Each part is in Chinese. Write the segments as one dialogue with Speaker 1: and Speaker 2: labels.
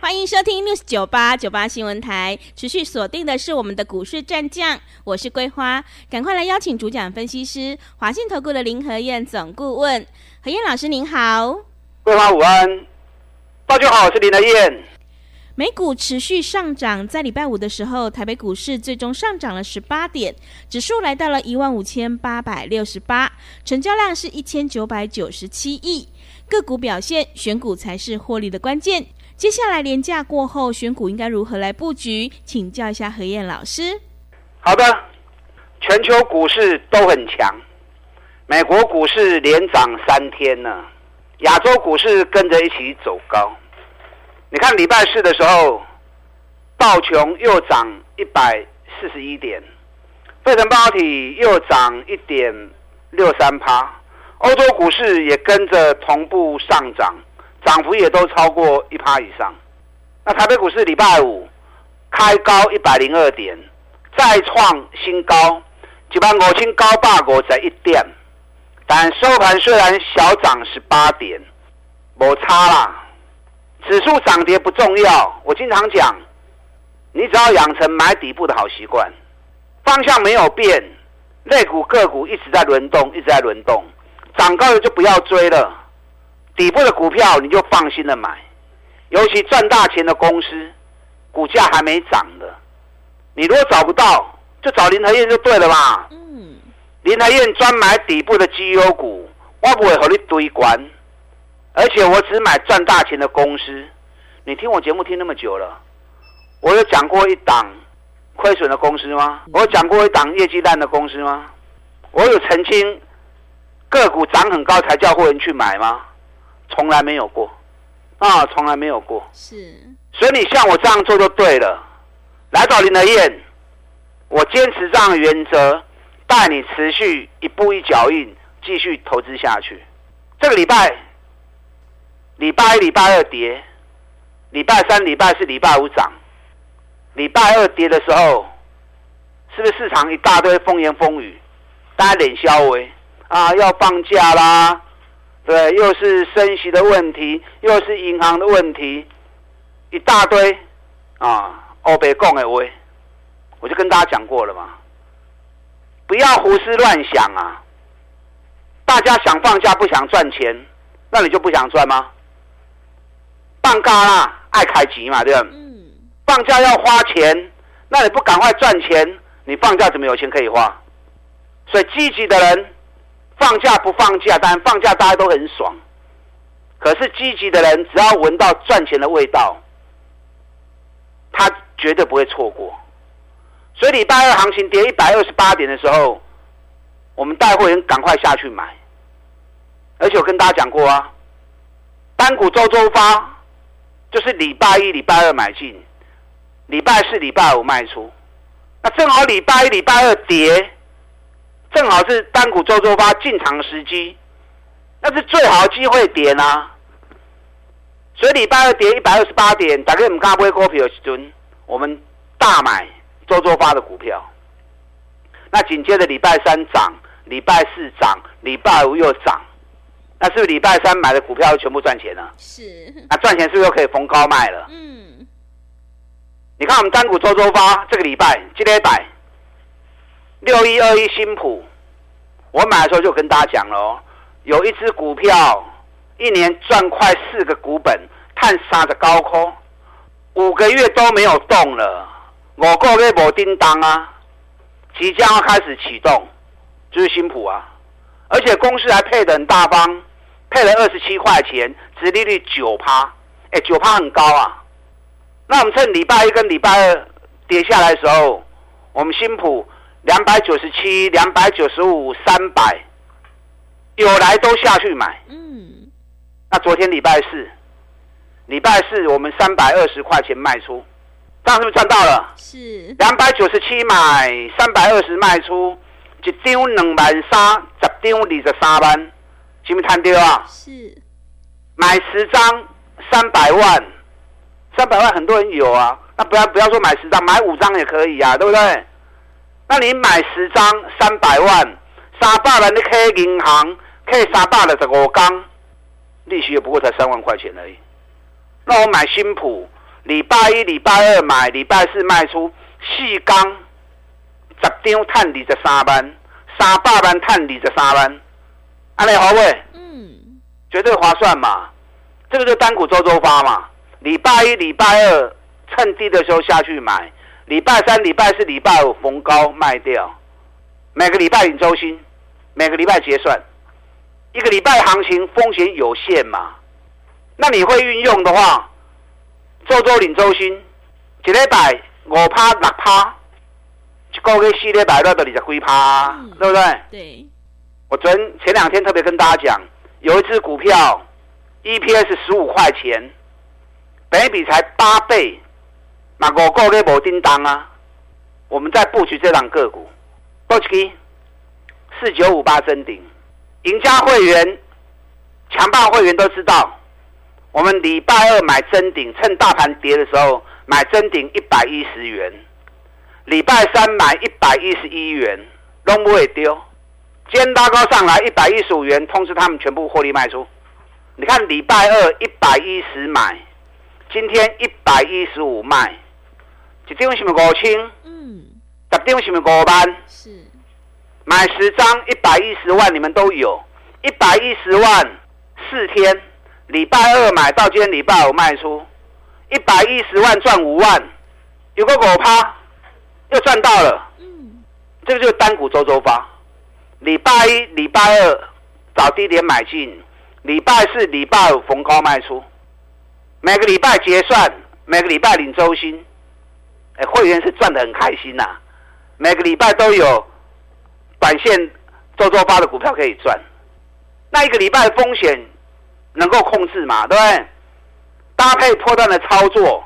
Speaker 1: 欢迎收听 News 九八九八新闻台，持续锁定的是我们的股市战将，我是桂花，赶快来邀请主讲分析师华信投顾的林和燕总顾问，何燕老师您好，
Speaker 2: 桂花午安，大家好，我是林和燕。
Speaker 1: 美股持续上涨，在礼拜五的时候，台北股市最终上涨了十八点，指数来到了一万五千八百六十八，成交量是一千九百九十七亿，个股表现，选股才是获利的关键。接下来廉价过后，选股应该如何来布局？请教一下何燕老师。
Speaker 2: 好的，全球股市都很强，美国股市连涨三天呢，亚洲股市跟着一起走高。你看礼拜四的时候，道琼又涨一百四十一点，费城半导体又涨一点六三趴，欧洲股市也跟着同步上涨。涨幅也都超过一趴以上。那台北股市礼拜五开高一百零二点，再创新高，一万五千高八五在一点，但收盘虽然小涨十八点，没差啦。指数涨跌不重要，我经常讲，你只要养成买底部的好习惯，方向没有变，类股个股一直在轮动，一直在轮动，涨高了就不要追了。底部的股票你就放心的买，尤其赚大钱的公司，股价还没涨的，你如果找不到，就找林和燕就对了嘛。嗯，林和燕专买底部的绩优股，我不会和你堆关，而且我只买赚大钱的公司。你听我节目听那么久了，我有讲过一档亏损的公司吗？我有讲过一档业绩烂的公司吗？我有澄清个股涨很高才叫会员去买吗？从来没有过，啊，从来没有过。
Speaker 1: 是，
Speaker 2: 所以你像我这样做就对了。来找林德燕，我坚持这样的原则，带你持续一步一脚印，继续投资下去。这个礼拜，礼拜一、礼拜二跌，礼拜三、礼拜四、礼拜五涨。礼拜二跌的时候，是不是市场一大堆风言风语，大家脸消微啊？要放假啦！对，又是升息的问题，又是银行的问题，一大堆啊！欧北共的威，我就跟大家讲过了嘛，不要胡思乱想啊！大家想放假不想赚钱，那你就不想赚吗？放假啦，爱开急嘛，对吧？嗯。放假要花钱，那你不赶快赚钱，你放假怎么有钱可以花？所以积极的人。放假不放假，但放假大家都很爽。可是积极的人，只要闻到赚钱的味道，他绝对不会错过。所以礼拜二行情跌一百二十八点的时候，我们带会员赶快下去买。而且我跟大家讲过啊，单股周周发，就是礼拜一、礼拜二买进，礼拜四、礼拜五卖出。那正好礼拜一、礼拜二跌。正好是单股周周发进场时机，那是最好的机会点啊！所以礼拜二跌一百二十八点，大概我们刚刚买股票时阵，我们大买周周发的股票。那紧接着礼拜三涨，礼拜四涨，礼拜五又涨，那是不是礼拜三买的股票全部赚钱了？
Speaker 1: 是。
Speaker 2: 那赚钱是不是又可以逢高卖了？嗯。你看我们单股周周发这个礼拜今天摆。六一二一新普，我买的时候就跟大家讲了，有一只股票一年赚快四个股本，看杀的高空，五个月都没有动了，我个月没叮当啊，即将要开始启动，就是新普啊，而且公司还配的很大方，配了二十七块钱，殖利率九趴，哎，九趴很高啊。那我们趁礼拜一跟礼拜二跌下来的时候，我们新普。两百九十七、两百九十五、三百，有来都下去买。嗯，那昨天礼拜四，礼拜四我们三百二十块钱卖出，这样是不是赚到了？
Speaker 1: 是。
Speaker 2: 两百九十七买，三百二十卖出，一张两万三，十张二十三万，是不是摊掉啊？
Speaker 1: 是。
Speaker 2: 买十张三百万，三百万很多人有啊。那不要不要说买十张，买五张也可以啊，对不对？那你买十张三百万，三百万你开银行，开三百六十五缸，利息也不过才三万块钱而已。那我买新普，礼拜一、礼拜二买，礼拜四卖出，四缸十张赚二十三万，三百万赚二十三万，安利好未？
Speaker 1: 嗯，
Speaker 2: 绝对划算嘛！这个就单股周周发嘛。礼拜一、礼拜二趁低的时候下去买，礼拜三、礼拜四、礼拜五逢高卖掉。每个礼拜领周薪，每个礼拜结算，一个礼拜行情风险有限嘛。那你会运用的话，周周领周薪，一礼拜五趴六趴，一个月四礼拜那都二十几趴，对不对？
Speaker 1: 对。
Speaker 2: 我昨前两天特别跟大家讲，有一只股票，EPS 十五块钱，本比才八倍，那五个月无叮当啊！我们在布局这档个股，多吉四九五八真顶，赢家会员、强霸会员都知道。我们礼拜二买真顶，趁大盘跌的时候买真顶一百一十元，礼拜三买一百一十一元，都不会丢。今天拉高上来一百一十五元，通知他们全部获利卖出。你看礼拜二一百一十买，今天一百一十五卖，一张是不是五千？
Speaker 1: 嗯，
Speaker 2: 十张是不是五万？
Speaker 1: 是。
Speaker 2: 买十张一百一十万，你们都有，一百一十万四天。礼拜二买到今天礼拜五卖出，一百一十万赚五万，有个狗趴，又赚到了。嗯，这个就是单股周周发。礼拜一、礼拜二找低点买进，礼拜四、礼拜五逢高卖出。每个礼拜结算，每个礼拜领周薪。哎，会员是赚的很开心呐。每个礼拜都有短线周周发的股票可以赚。那一个礼拜的风险。能够控制嘛，对不对？搭配破断的操作，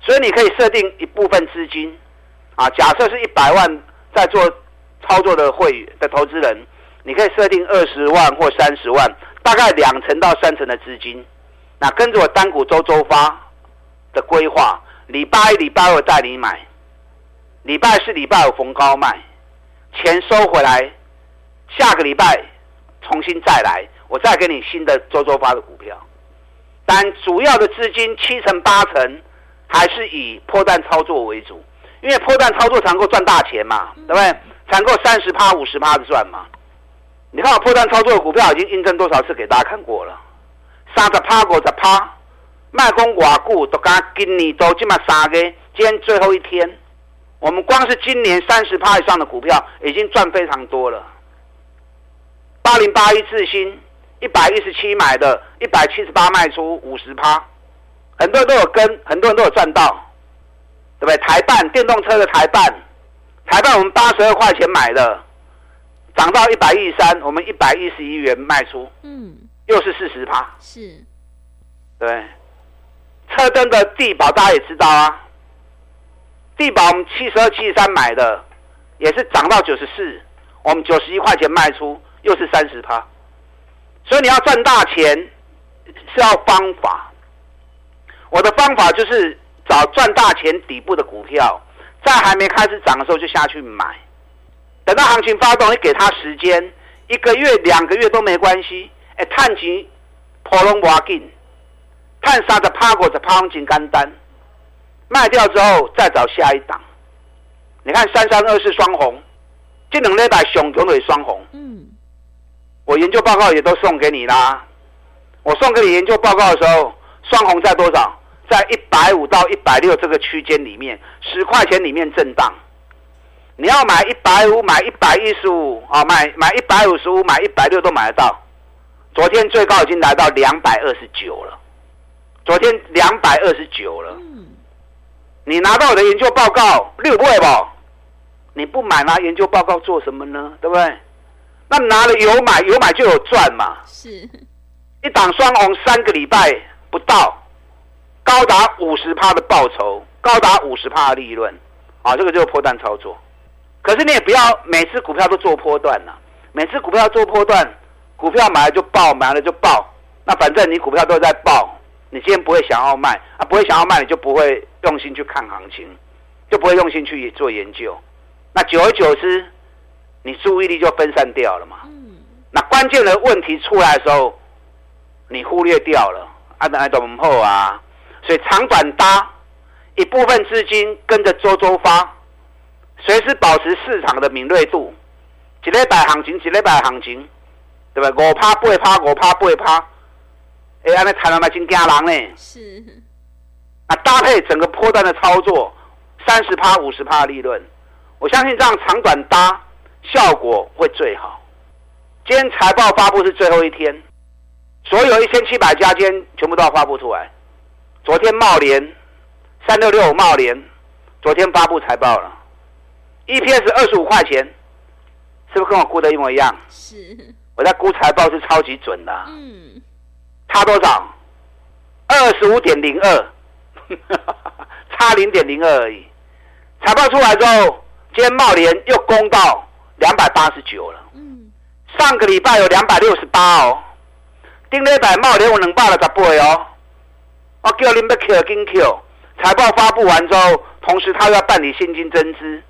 Speaker 2: 所以你可以设定一部分资金，啊，假设是一百万在做操作的会的投资人，你可以设定二十万或三十万，大概两成到三成的资金，那跟着我单股周周发的规划，礼拜一、礼拜二带你买，礼拜四、礼拜五逢高卖，钱收回来，下个礼拜重新再来。我再给你新的周周发的股票，但主要的资金七成八成还是以破蛋操作为主，因为破蛋操作才能够赚大钱嘛，对不对？才够三十趴五十趴的赚嘛。你看我破蛋操作的股票已经印证多少次给大家看过了，三十趴五十趴，卖空瓦固都刚今年都这么三个，今天最后一天，我们光是今年三十趴以上的股票已经赚非常多了。八零八一智新。一百一十七买的，一百七十八卖出五十趴，很多人都有跟，很多人都有赚到，对不对？台办电动车的台办，台办我们八十二块钱买的，涨到一百一十三，我们一百一十一元卖出，嗯，又是四十趴，
Speaker 1: 是，
Speaker 2: 对。车灯的地保大家也知道啊，地保我们七十二、七十三买的，也是涨到九十四，我们九十一块钱卖出，又是三十趴。所以你要赚大钱是要方法，我的方法就是找赚大钱底部的股票，在还没开始涨的时候就下去买，等到行情发动，你给他时间，一个月、两个月都没关系。哎，探钱破龙挖紧，探杀的趴过的趴金干单，卖掉之后再找下一档。你看三三二四双红，这两礼拜熊熊的双红。嗯我研究报告也都送给你啦。我送给你研究报告的时候，双红在多少？在一百五到一百六这个区间里面，十块钱里面震荡。你要买一百五，买一百一十五啊，买买一百五十五，买一百六都买得到。昨天最高已经来到两百二十九了，昨天两百二十九了。你拿到我的研究报告六不会不？你不买拿研究报告做什么呢？对不对？那拿了有买有买就有赚嘛，
Speaker 1: 是
Speaker 2: 一档双红三个礼拜不到，高达五十趴的报酬，高达五十趴的利润，啊，这个就是破蛋操作。可是你也不要每次股票都做波段呐，每次股票做波段，股票买了就爆，买了就爆，那反正你股票都在爆，你今天不会想要卖啊，不会想要卖，你就不会用心去看行情，就不会用心去做研究，那久而久之，你注意力就分散掉了嘛。那关键的问题出来的时候，你忽略掉了，啊，那怎么后啊？所以长短搭，一部分资金跟着周周发，随时保持市场的敏锐度。几礼拜行情，几礼拜行情，对吧？五趴八趴，五趴八趴，哎，安尼谈了嘛，真惊人呢。
Speaker 1: 是。
Speaker 2: 啊，搭配整个波段的操作，三十趴、五十趴利润，我相信这样长短搭效果会最好。今天财报发布是最后一天，所有一千七百家间全部都要发布出来。昨天茂联三六六五茂联，昨天发布财报了，EPS 二十五块钱。是不是跟我估的一模一样？
Speaker 1: 是，
Speaker 2: 我在估财报是超级准的。嗯，差多少？二十五点零二，差零点零二而已。财报出来之后，今天茂联又攻到两百八十九了。嗯，上个礼拜有两百六十八哦。丁礼拜茂联我能报了十倍哦。我叫你们 Q 跟 Q，财报发布完之后，同时他要办理现金增资。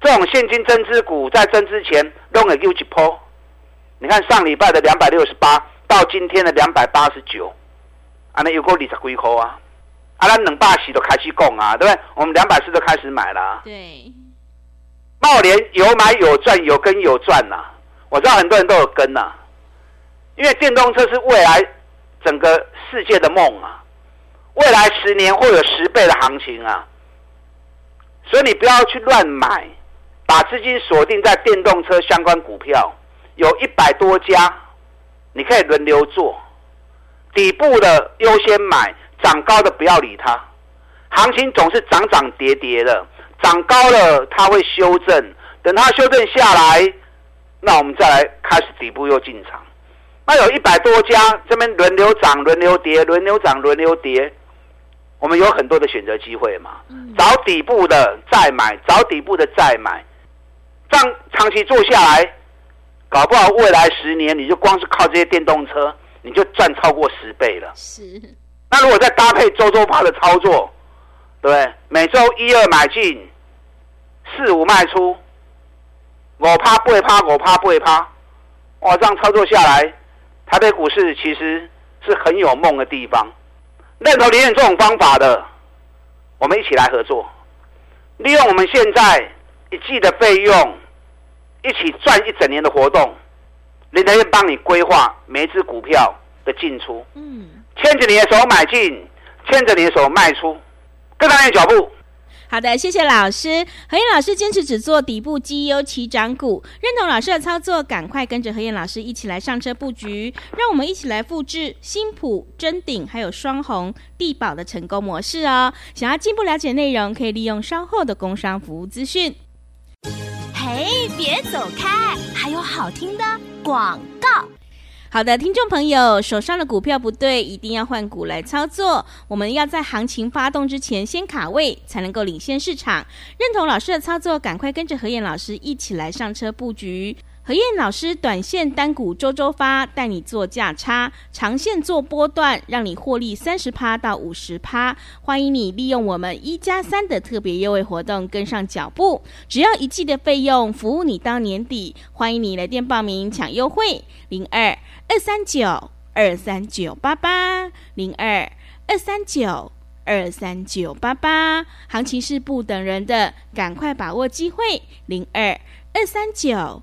Speaker 2: 这种现金增资股在增资前弄个 U 几波，你看上礼拜的两百六十八到今天的两百八十九，啊，那有够二十几块啊！啊，咱两百四都开始供啊，对不对？我们两百四都开始买了。
Speaker 1: 对，
Speaker 2: 茂联有买有赚，有跟有赚呐。我知道很多人都有跟呐，因为电动车是未来整个世界的梦啊，未来十年会有十倍的行情啊，所以你不要去乱买。把资金锁定在电动车相关股票，有一百多家，你可以轮流做。底部的优先买，涨高的不要理它。行情总是涨涨跌跌的，涨高了它会修正，等它修正下来，那我们再来开始底部又进场。那有一百多家，这边轮流涨、轮流跌、轮流涨、轮流跌。我们有很多的选择机会嘛，找底部的再买，找底部的再买。这样长期做下来，搞不好未来十年你就光是靠这些电动车，你就赚超过十倍了。
Speaker 1: 是。
Speaker 2: 那如果再搭配周周趴的操作，对不对？每周一二买进，四五卖出，我趴不会趴，我趴不会趴。哇，这样操作下来，台北股市其实是很有梦的地方。认同林远这种方法的，我们一起来合作，利用我们现在。一季的费用，一起赚一整年的活动，林德燕帮你规划每一只股票的进出，嗯，牵着你的手买进，牵着你的手卖出，跟上你的脚步。
Speaker 1: 好的，谢谢老师。何燕老师坚持只做底部绩优起涨股，认同老师的操作，赶快跟着何燕老师一起来上车布局，让我们一起来复制新普、真鼎还有双红、地宝的成功模式哦。想要进一步了解内容，可以利用稍后的工商服务资讯。
Speaker 3: 哎，别走开！还有好听的广告。
Speaker 1: 好的，听众朋友，手上的股票不对，一定要换股来操作。我们要在行情发动之前先卡位，才能够领先市场。认同老师的操作，赶快跟着何燕老师一起来上车布局。何燕老师短线单股周周发，带你做价差；长线做波段，让你获利三十趴到五十趴。欢迎你利用我们一加三的特别优惠活动跟上脚步，只要一季的费用，服务你到年底。欢迎你来电报名抢优惠，零二二三九二三九八八零二二三九二三九八八。行情是不等人的，赶快把握机会，零二二三九。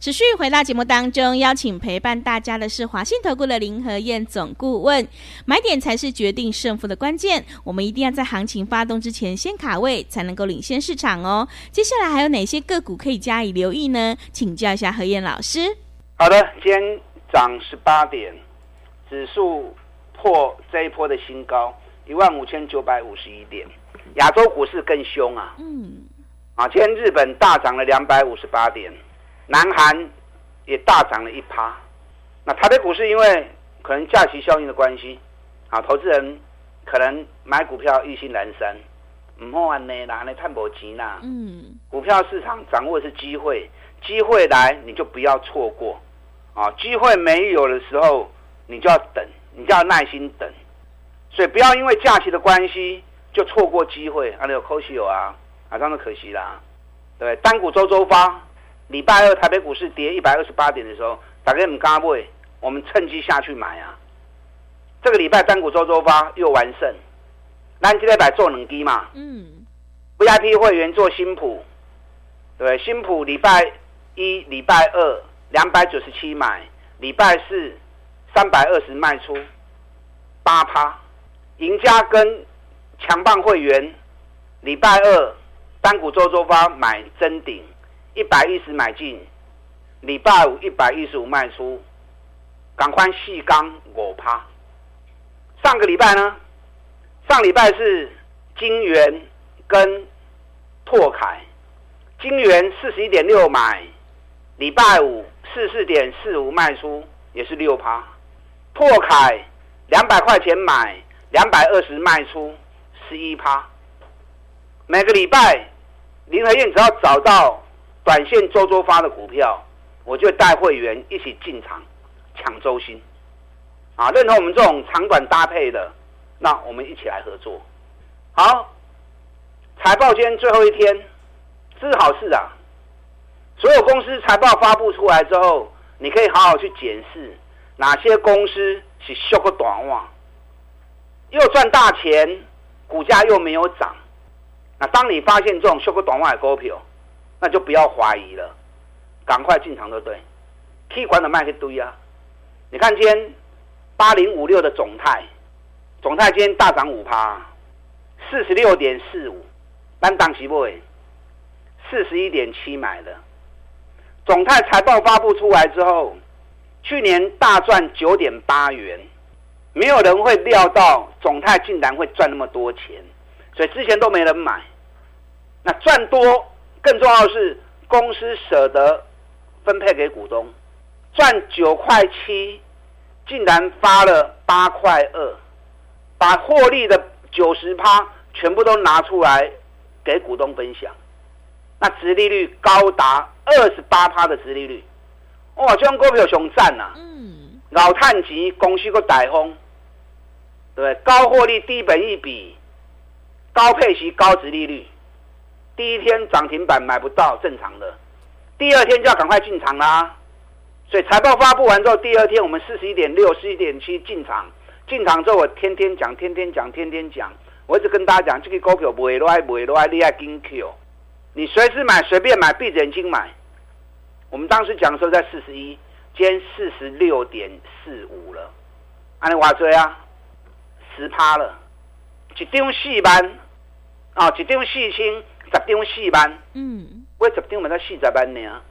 Speaker 1: 持续回到节目当中，邀请陪伴大家的是华信投顾的林和燕总顾问。买点才是决定胜负的关键，我们一定要在行情发动之前先卡位，才能够领先市场哦。接下来还有哪些个股可以加以留意呢？请教一下何燕老师。
Speaker 2: 好的，今天涨十八点，指数破这一波的新高，一万五千九百五十一点。亚洲股市更凶啊！
Speaker 1: 嗯，
Speaker 2: 啊，今天日本大涨了两百五十八点，南韩也大涨了一趴。那台北股市因为可能假期效应的关系，啊，投资人可能买股票意兴阑珊，唔好安呢，拿来探博钱啦。
Speaker 1: 嗯，
Speaker 2: 股票市场掌握的是机会，机会来你就不要错过，啊，机会没有的时候你就要等，你就要耐心等，所以不要因为假期的关系。就错过机会，啊，有可惜有啊，啊，当然可惜啦。对，单股周周发，礼拜二台北股市跌一百二十八点的时候，大家唔敢买，我们趁机下去买啊。这个礼拜单股周周发又完胜，咱今天摆做冷低嘛。
Speaker 1: 嗯。
Speaker 2: VIP 会员做新普，对，新普礼拜一、礼拜二两百九十七买，礼拜四三百二十卖出，八趴，赢家跟。强棒会员，礼拜二单股周周发买真顶，一百一十买进，礼拜五一百一十五卖出，赶快细钢我趴。上个礼拜呢，上礼拜是金元跟拓凯，金元四十一点六买，礼拜五四四点四五卖出，也是六趴。拓凯两百块钱买，两百二十卖出。十一趴，每个礼拜林和燕只要找到短线周周发的股票，我就带会员一起进场抢周薪。啊，认同我们这种长短搭配的，那我们一起来合作。好，财报今天最后一天，是好事啊！所有公司财报发布出来之后，你可以好好去检视哪些公司是修个短袜，又赚大钱。股价又没有涨，那当你发现这种修个短外股票，那就不要怀疑了，赶快进场就对。K 管的卖一堆啊！你看今天八零五六的总泰，总泰今天大涨五趴，四十六点四五，单档起步四十一点七买的。总泰财报发布出来之后，去年大赚九点八元。没有人会料到总泰竟然会赚那么多钱，所以之前都没人买。那赚多更重要的是公司舍得分配给股东，赚九块七，竟然发了八块二，把获利的九十趴全部都拿出来给股东分享。那殖利率高达二十八趴的殖利率，哇！这种股票熊赞呐！嗯，老探钱，公司个大风。对，高获利、低本一比、高配息、高值利率，第一天涨停板买不到正常的，第二天就要赶快进场啦。所以财报发布完之后，第二天我们四十一点六、四十一点七进场，进场之后我天天讲、天天讲、天天讲，我一直跟大家讲，这个股票不会落不会落你爱跟 Q，你随时买、随便买、闭着眼睛买。我们当时讲的时候在四十一，今天四十六点四五了，按你话追啊。十趴了，一张四万，啊，一张四千，十张四万，嗯，我十张买到四十万呢，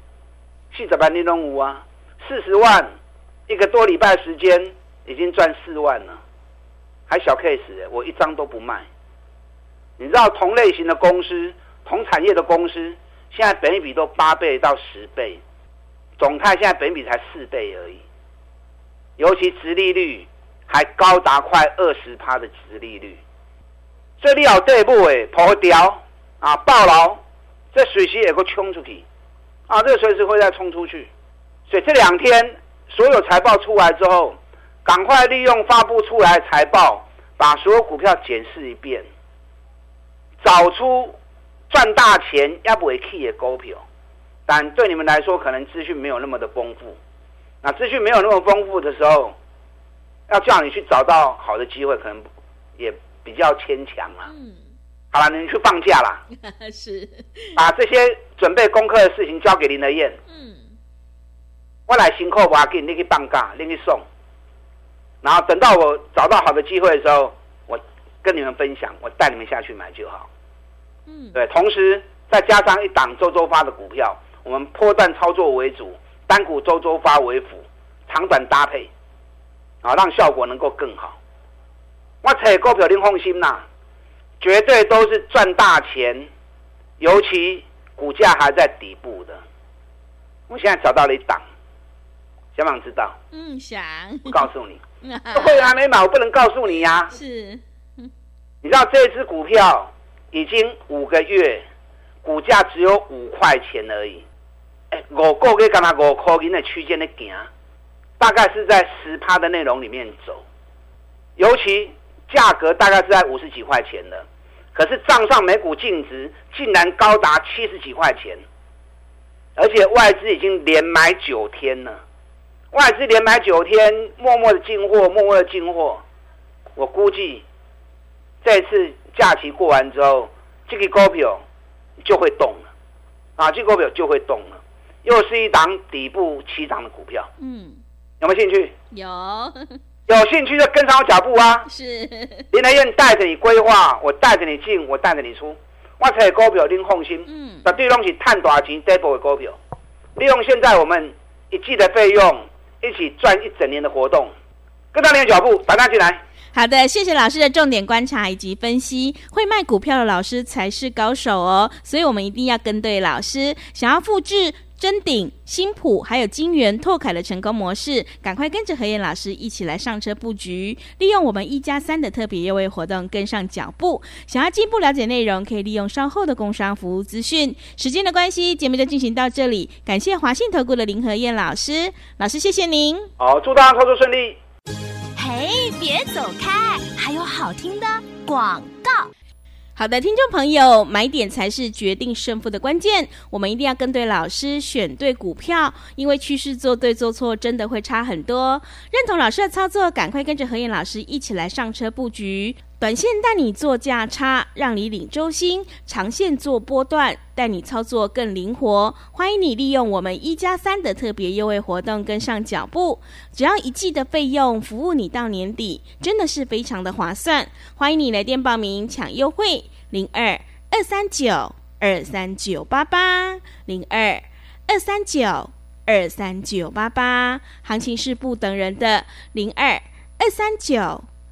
Speaker 2: 四十万你拢有啊，四十万一个多礼拜时间已经赚四万了，还小 case，我一张都不卖。你知道同类型的公司、同产业的公司，现在本比都八倍到十倍，总泰现在本比才四倍而已，尤其殖利率。还高达快二十趴的殖利率，这里有这步诶，破掉啊，爆牢，这随时也会冲出去。啊，这随时会再冲出去，所以这两天所有财报出来之后，赶快利用发布出来财报，把所有股票检视一遍，找出赚大钱要不会 key 的股票，但对你们来说可能资讯没有那么的丰富，那资讯没有那么丰富的时候。要叫你去找到好的机会，可能也比较牵强了。嗯，好了，你去放假啦。
Speaker 1: 是，
Speaker 2: 把这些准备功课的事情交给林德燕。嗯，我来辛苦，我给你去放假，你去送。然后等到我找到好的机会的时候，我跟你们分享，我带你们下去买就好。嗯，对，同时再加上一档周周发的股票，我们破段操作为主，单股周周发为辅，长短搭配。啊，让效果能够更好。我找股票您放心呐，绝对都是赚大钱，尤其股价还在底部的。我现在找到了一档，想不想知道？
Speaker 1: 嗯，想。
Speaker 2: 我告诉你，会员还没买，我不能告诉你呀。
Speaker 1: 是。
Speaker 2: 你知道这只股票已经五个月，股价只有五块钱而已。哎，五个月干嘛五块钱的区间的行，大概是在十趴的内容里面走，尤其价格大概是在五十几块钱的，可是账上每股净值竟然高达七十几块钱，而且外资已经连买九天了，外资连买九天，默默的进货，默默的进货，我估计。这次假期过完之后，这个股票就会动了，啊，这个股票就会动了，又是一档底部起涨的股票。嗯，有没有兴趣？
Speaker 1: 有，
Speaker 2: 有兴趣就跟上我脚步啊！
Speaker 1: 是，
Speaker 2: 林来燕带着你规划，我带着你进，我带着你出，我才股票拎放心。嗯，那对东西探大钱，double 的股票，利用现在我们一季的费用，一起赚一整年的活动，跟上你的脚步，打单进来。
Speaker 1: 好的，谢谢老师的重点观察以及分析。会卖股票的老师才是高手哦，所以我们一定要跟对老师。想要复制真鼎、新普还有金源、拓凯的成功模式，赶快跟着何燕老师一起来上车布局，利用我们一加三的特别优惠活动跟上脚步。想要进一步了解内容，可以利用稍后的工商服务资讯。时间的关系，节目就进行到这里。感谢华信投顾的林何燕老师，老师谢谢您。
Speaker 2: 好，祝大家操作顺利。
Speaker 3: 嘿，别走开！还有好听的广告。
Speaker 1: 好的，听众朋友，买点才是决定胜负的关键。我们一定要跟对老师，选对股票，因为趋势做对做错真的会差很多。认同老师的操作，赶快跟着何燕老师一起来上车布局。短线带你做价差，让你领周薪；长线做波段，带你操作更灵活。欢迎你利用我们一加三的特别优惠活动跟上脚步，只要一季的费用，服务你到年底，真的是非常的划算。欢迎你来电报名抢优惠，零二二三九二三九八八零二二三九二三九八八，行情是不等人的，零二二三九。